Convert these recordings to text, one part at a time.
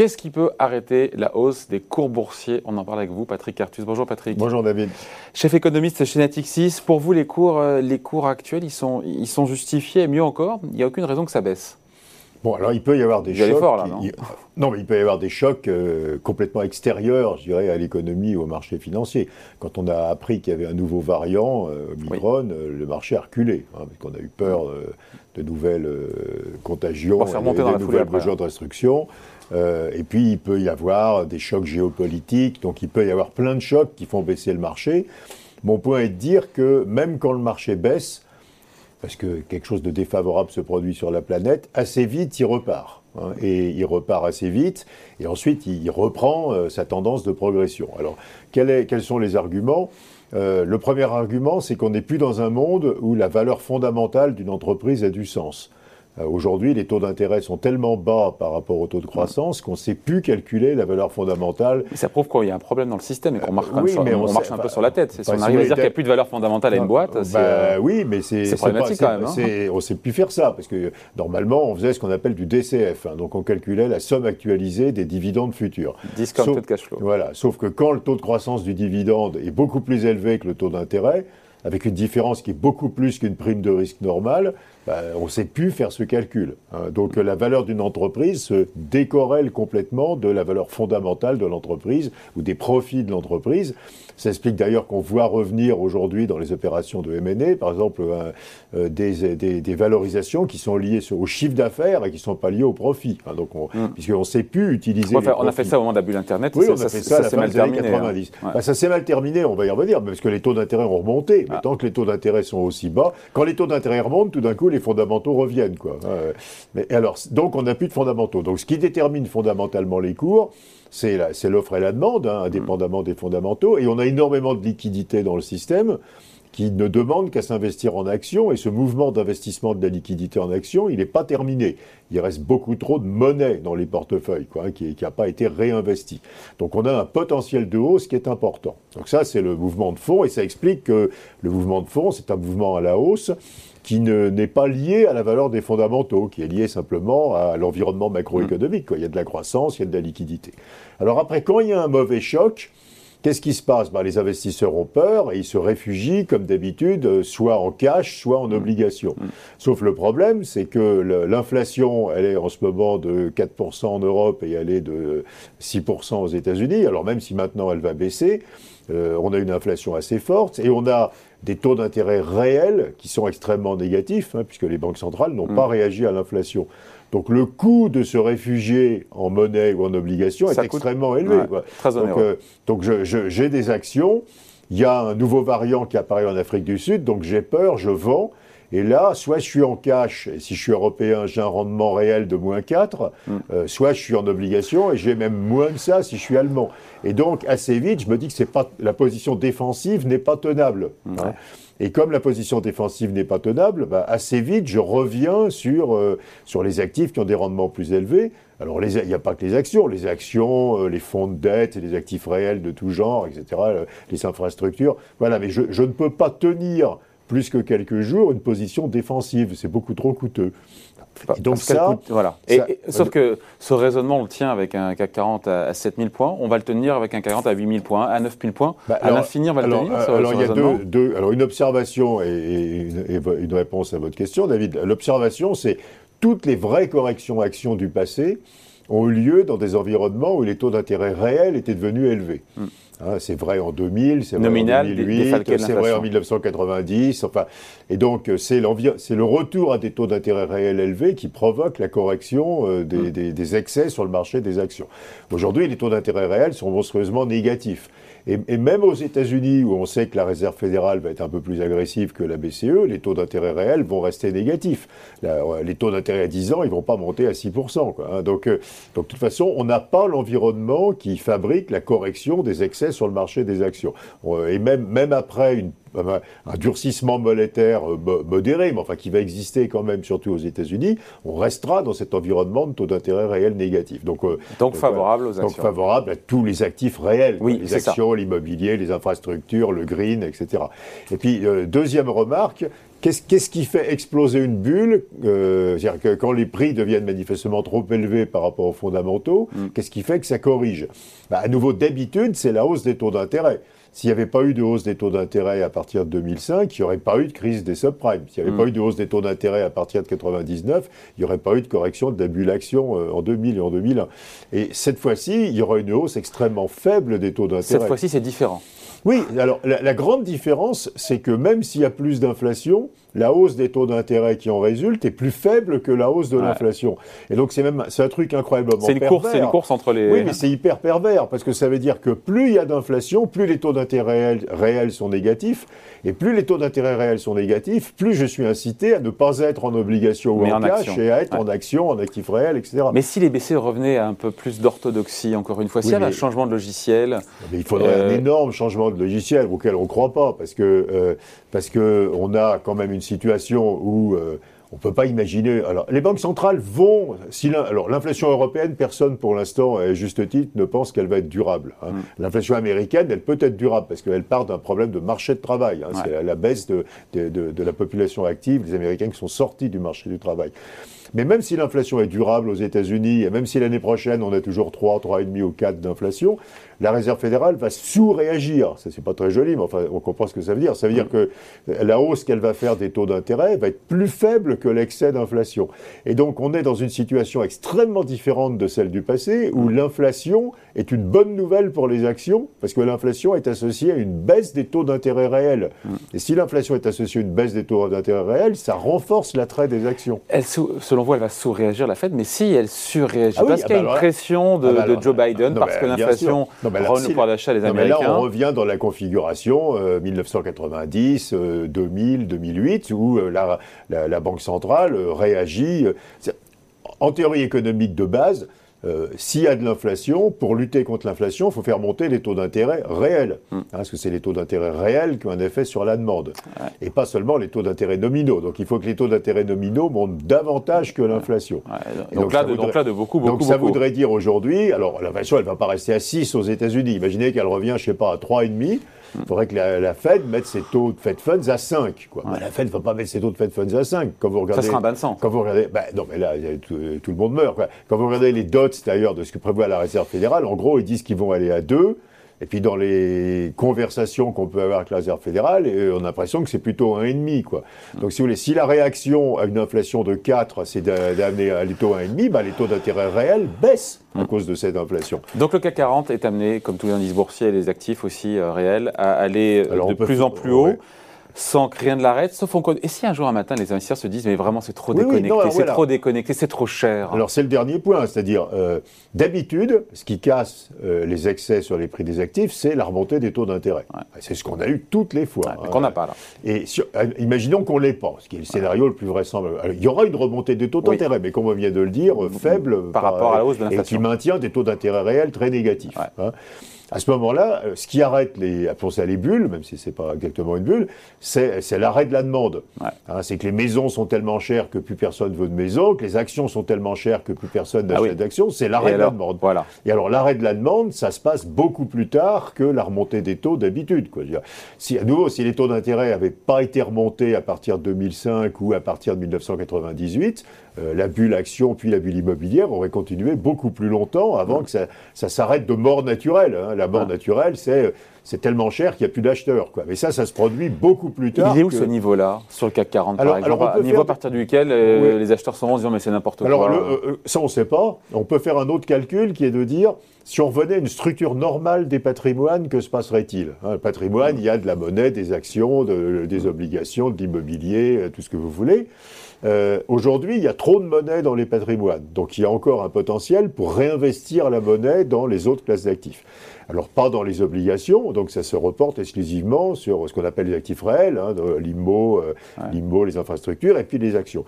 Qu'est-ce qui peut arrêter la hausse des cours boursiers? On en parle avec vous, Patrick Cartus. Bonjour Patrick. Bonjour David. Chef économiste chez Natixis, pour vous les cours, euh, les cours actuels, ils sont, ils sont justifiés et mieux encore, il n'y a aucune raison que ça baisse Bon, alors il peut y avoir des chocs. Fort, là, non, non, mais il peut y avoir des chocs euh, complètement extérieurs, je dirais, à l'économie ou au marché financier. Quand on a appris qu'il y avait un nouveau variant, euh, Omicron, euh, le marché a reculé, hein, parce qu'on a eu peur de nouvelles contagions, et, de nouvelles mesures de restriction. Et puis il peut y avoir des chocs géopolitiques, donc il peut y avoir plein de chocs qui font baisser le marché. Mon point est de dire que même quand le marché baisse, parce que quelque chose de défavorable se produit sur la planète, assez vite il repart. Hein, et il repart assez vite, et ensuite il reprend euh, sa tendance de progression. Alors, quels sont les arguments? Euh, Le premier argument, c'est qu'on n'est plus dans un monde où la valeur fondamentale d'une entreprise a du sens. Euh, aujourd'hui, les taux d'intérêt sont tellement bas par rapport au taux de croissance qu'on ne sait plus calculer la valeur fondamentale. ça prouve qu'il y a un problème dans le système et qu'on marche, on, marche un peu sur la tête. Si on arrive à dire qu'il n'y a plus de valeur fondamentale à une boîte, bah, euh, oui, mais c'est problématique quand même. Hein. On ne sait plus faire ça parce que normalement, on faisait ce qu'on appelle du DCF. Hein. donc on calculait la somme actualisée des dividendes futurs. Discounted cash flow. Voilà. Sauf que quand le taux de croissance du dividende est beaucoup plus élevé que le taux d'intérêt, avec une différence qui est beaucoup plus qu'une prime de risque normale, bah, on ne sait plus faire ce calcul. Hein. Donc la valeur d'une entreprise se décorrèle complètement de la valeur fondamentale de l'entreprise ou des profits de l'entreprise. Ça explique d'ailleurs qu'on voit revenir aujourd'hui dans les opérations de M&A, par exemple, euh, des, valorisations qui sont liées au chiffre d'affaires et qui ne sont pas liées au profit. Hein. donc mm. Puisqu'on ne sait plus utiliser. On, a fait ça au moment de la Internet. Oui, on a fait ça, à la fin des années 90. Hein. Bah, ça s'est mal terminé, on va y revenir, parce que les taux d'intérêt ont remonté. Mais ah. tant que les taux d'intérêt sont aussi bas, quand les taux d'intérêt remontent, tout d'un coup, les fondamentaux reviennent. Quoi. mais alors, donc, on n'a plus de fondamentaux. Donc, ce qui détermine fondamentalement les cours, c'est l'offre et la demande, hein, indépendamment des fondamentaux. Et on a énormément de liquidités dans le système qui ne demande qu'à s'investir en actions. Et ce mouvement d'investissement de la liquidité en actions, il n'est pas terminé. Il reste beaucoup trop de monnaie dans les portefeuilles, quoi, hein, qui n'a pas été réinvesti. Donc on a un potentiel de hausse qui est important. Donc ça, c'est le mouvement de fond, et ça explique que le mouvement de fond, c'est un mouvement à la hausse qui n'est pas lié à la valeur des fondamentaux, qui est lié simplement à l'environnement macroéconomique. Il y a de la croissance, il y a de la liquidité. Alors après, quand il y a un mauvais choc, Qu'est-ce qui se passe? Ben, Les investisseurs ont peur et ils se réfugient, comme d'habitude, euh, soit en cash, soit en obligation. Mm. Sauf le problème, c'est que l'inflation, elle est en ce moment de 4% en Europe et elle est de 6% aux États-Unis. Alors même si maintenant elle va baisser, euh, on a une inflation assez forte et on a des taux d'intérêt réels qui sont extrêmement négatifs, hein, puisque les banques centrales n'ont mm. pas réagi à l'inflation. Donc le coût de se réfugier en monnaie ou en obligation est extrêmement élevé. Très donc, euh, donc j'ai des actions, il y a un nouveau variant qui apparaît en Afrique du Sud, donc j'ai peur, je vends. Et là, soit je suis en cash, et si je suis européen, j'ai un rendement réel de moins 4, mm. euh, soit je suis en obligation, et j'ai même moins de ça si je suis allemand. Et donc, assez vite, je me dis que c'est pas, la position défensive n'est pas tenable. Hein. Et comme la position défensive n'est pas tenable, bah, assez vite, je reviens sur, euh, sur les actifs qui ont des rendements plus élevés. Alors, il n'y a pas que les actions, les actions, euh, les fonds de dette, les actifs réels de tout genre, etc., euh, les infrastructures. Voilà, mais je, je ne peux pas tenir plus que quelques jours une position défensive. C'est beaucoup trop coûteux. donc ça, voilà. Et, sauf que ce raisonnement, on le tient avec un CAC 40 à, 7000 points, on va le tenir avec un 40 à 8000 points, à 9000 points. Bah, à l'infini, on va le tenir. alors, il y a deux, alors, une observation et, une réponse à votre question, David. L'observation, c'est toutes les vraies corrections actions du passé ont eu lieu dans des environnements où les taux d'intérêt réels étaient devenus élevés. Hmm. Hein, c'est vrai en 2000, c'est vrai en 2008, c'est vrai en 1990. Enfin, et donc euh, c'est le retour à des taux d'intérêt réels élevés qui provoque la correction euh, des, des, excès sur le marché des actions. Aujourd'hui, les taux d'intérêt réels sont monstrueusement négatifs. Et, même aux États-Unis, où on sait que la Réserve fédérale va être un peu plus agressive que la BCE, les taux d'intérêt réels vont rester négatifs. les taux d'intérêt à 10 ans, ils ne vont pas monter à 6%. Hein. Donc, euh, donc, de toute façon, on n'a pas l'environnement qui fabrique la correction des excès sur le marché des actions. Et même, même après une un durcissement monétaire euh, modéré, mais enfin qui va exister quand même, surtout aux États-Unis, on restera dans cet environnement de taux d'intérêt réel négatif. Donc, euh, donc favorable aux actions. Donc favorable à tous les actifs réels, les actions, l'immobilier, les infrastructures, le green, etc. Et puis, euh, deuxième remarque, Qu'est-ce qui fait exploser une bulle euh, C'est-à-dire que quand les prix deviennent manifestement trop élevés par rapport aux fondamentaux, mm. qu'est-ce qui fait que ça corrige? Bah, À nouveau, d'habitude, c'est la hausse des taux d'intérêt. S'il n'y avait pas eu de hausse des taux d'intérêt à partir de 2005, il n'y aurait pas eu de crise des subprimes. S'il n'y avait mm. pas eu de hausse des taux d'intérêt à partir de 99, il n'y aurait pas eu de correction de la bulle action euh, en 2000 et en 2001. Et cette fois-ci, il y aura une hausse extrêmement faible des taux d'intérêt. Cette fois-ci, c'est différent. Oui, alors la, grande différence, c'est que même s'il y a plus d'inflation, la hausse des taux d'intérêt qui en résulte est plus faible que la hausse de l'inflation. Et donc c'est même c'est un truc incroyablement c'est une Course, c'est une course entre les. Oui, mais c'est hyper pervers parce que ça veut dire que plus il y a d'inflation, plus les taux d'intérêt réels, sont négatifs, et plus les taux d'intérêt réels sont négatifs, plus je suis incité à ne pas être en obligation ou en, cash et à être en action, en actif réel, etc. Mais si les BCE revenaient à un peu plus d'orthodoxie, encore une fois, s'il y avait un changement de logiciel, il faudrait un euh, énorme changement de logiciel auquel on ne croit pas, parce que, euh, parce que on a quand même une situation où euh, on ne peut pas imaginer. Alors, les banques centrales vont. Si alors, l'inflation européenne, personne pour l'instant, à juste titre, ne pense qu'elle va être durable. Hein. Mm. L'inflation américaine, elle peut être durable parce qu'elle part d'un problème de marché de travail. Hein. C'est la, baisse de, de, la population active, les Américains qui sont sortis du marché du travail. Mais même si l'inflation est durable aux États-Unis, et même si l'année prochaine on a toujours 3, 3,5 ou 4 d'inflation, la Réserve fédérale va sous-réagir. Ça, c'est pas très joli, mais enfin, on comprend ce que ça veut dire. Ça veut dire que la hausse qu'elle va faire des taux d'intérêt va être plus faible que l'excès d'inflation. Et donc, on est dans une situation extrêmement différente de celle du passé, où l'inflation est une bonne nouvelle pour les actions, parce que l'inflation est associée à une baisse des taux d'intérêt réels. Et si l'inflation est associée à une baisse des taux d'intérêt réels, ça renforce l'attrait des actions. Elle, selon vous, elle va sous-réagir la Fed, mais si elle surréagit, ah parce qu'il y a ah une bah pression de, ah bah Joe Biden, parce que l'inflation rend le pouvoir d'achat des Américains. Mais là, on revient dans la configuration 1990, 2000, 2008, où euh, la, la, Banque centrale euh, réagit. Euh, en théorie économique de base, euh, s'il y a de l'inflation, pour lutter contre l'inflation, il faut faire monter les taux d'intérêt réels. Hmm. Hein, parce que c'est les taux d'intérêt réels qui ont un effet sur la demande. Et pas seulement les taux d'intérêt nominaux. Donc il faut que les taux d'intérêt nominaux montent davantage que l'inflation. Donc, là, de, donc, là, de, beaucoup, beaucoup. Donc ça voudrait dire aujourd'hui, alors l'inflation, elle ne va pas rester à 6 aux États-Unis. Imaginez qu'elle revient, je ne sais pas, à 3,5. Il faudrait que la, Fed mette ses taux de Fed Funds à 5. Quoi. la Fed ne va pas mettre ses taux de Fed Funds à 5. Quand vous regardez, ça sera un bain de sang. Quand vous regardez, ben, non mais là, tout, le monde meurt. Quand vous regardez les dots d'ailleurs de ce que prévoit la Réserve fédérale, en gros, ils disent qu'ils vont aller à 2. Et puis dans les conversations qu'on peut avoir avec la Réserve fédérale, on a l'impression que c'est plutôt 1,5. Quoi. Donc si vous voulez, si la réaction à une inflation de 4, c'est d'amener les taux à 1,5, bah, les taux d'intérêt réels baissent à cause de cette inflation. Donc le CAC 40 est amené, comme tous les indices boursiers et les actifs aussi euh, réels, à aller euh, de plus en plus haut sans que rien ne l'arrête, sauf on Et si un jour, un matin, les investisseurs se disent, mais vraiment, c'est trop déconnecté, c'est trop déconnecté, c'est trop cher Alors, c'est le dernier point, c'est-à-dire, euh, d'habitude, ce qui casse euh, les excès sur les prix des actifs, c'est la remontée des taux d'intérêt. C'est ce qu'on a eu toutes les fois. Ouais, qu'on n'a pas, là. Et euh, imaginons qu'on ne l'ait pas, ce qui est le scénario le plus vraisemblable. il y aura une remontée des taux d'intérêt, mais comme on vient de le dire, faible par, rapport à la hausse de l'inflation. Et qui maintient des taux d'intérêt réels très négatifs. Hein. À ce moment-là, euh, ce qui arrête les, pour ça les bulles, même si c'est pas exactement une bulle, c'est l'arrêt de la demande. Hein, c'est que les maisons sont tellement chères que plus personne veut de maison, que les actions sont tellement chères que plus personne ah n'achète d'actions. C'est l'arrêt de la demande. Voilà. Et alors l'arrêt de la demande, ça se passe beaucoup plus tard que la remontée des taux d'habitude. Si à nouveau, si les taux d'intérêt n'avaient pas été remontés à partir de 2005 ou à partir de 1998, euh, la bulle action puis la bulle immobilière aurait continué beaucoup plus longtemps avant que ça, s'arrête de mort naturelle. Hein. La mort naturelle, c'est c'est tellement cher qu'il n'y a plus d'acheteurs. Mais ça, ça se produit beaucoup plus tard. Il est où ce niveau-là, sur le CAC 40 par exemple? Un niveau à partir duquel euh, les acheteurs sont en disant mais c'est n'importe quoi. Alors, euh, ça, on ne sait pas. On peut faire un autre calcul qui est de dire si on revenait à une structure normale des patrimoines, que se passerait-il? Hein, Le patrimoine, il y a de la monnaie, des actions, des obligations, de l'immobilier, tout ce que vous voulez. Euh, aujourd'hui, il y a trop de monnaie dans les patrimoines, donc il y a encore un potentiel pour réinvestir la monnaie dans les autres classes d'actifs. Alors pas dans les obligations, donc ça se reporte exclusivement sur ce qu'on appelle les actifs réels, hein, l'IMO, euh, les infrastructures et puis les actions.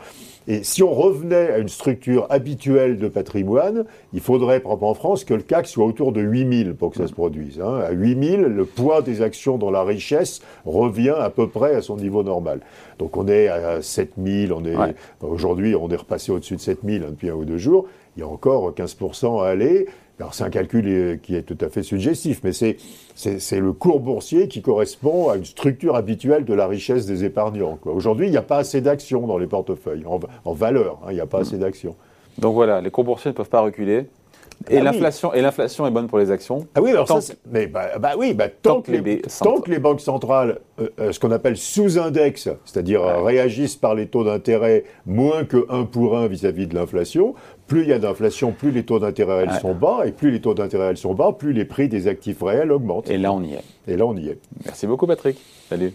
Et si on revenait à une structure habituelle de patrimoine, il faudrait, en France, que le CAC soit autour de 8000 pour que ça se produise. Hein. À 8000, le poids des actions dans la richesse revient à peu près à son niveau normal. Donc on est à 7000, on est, aujourd'hui on est repassé au-dessus de 7000 hein, depuis un ou deux jours il y a encore 15% à aller. Alors c'est un calcul qui est tout à fait suggestif, mais c'est le cours boursier qui correspond à une structure habituelle de la richesse des épargnants. Aujourd'hui, il n'y a pas assez d'actions dans les portefeuilles, en, valeur, hein, il n'y a pas hmm. assez d'actions. Donc voilà, les cours boursiers ne peuvent pas reculer. Et ah l'inflation, et l'inflation est bonne pour les actions. Ah oui, alors ça, mais bah, bah oui, bah, tant, que les, tant, que les, banques centrales, euh, euh, ce qu'on appelle sous-index, c'est-à-dire réagissent par les taux d'intérêt moins que 1 pour 1 vis-à-vis de l'inflation, plus il y a d'inflation, plus les taux d'intérêt sont bas, et plus les taux d'intérêt sont bas, plus les prix des actifs réels augmentent. Et là, on y est. Et là, on y est. Merci beaucoup, Patrick. Salut.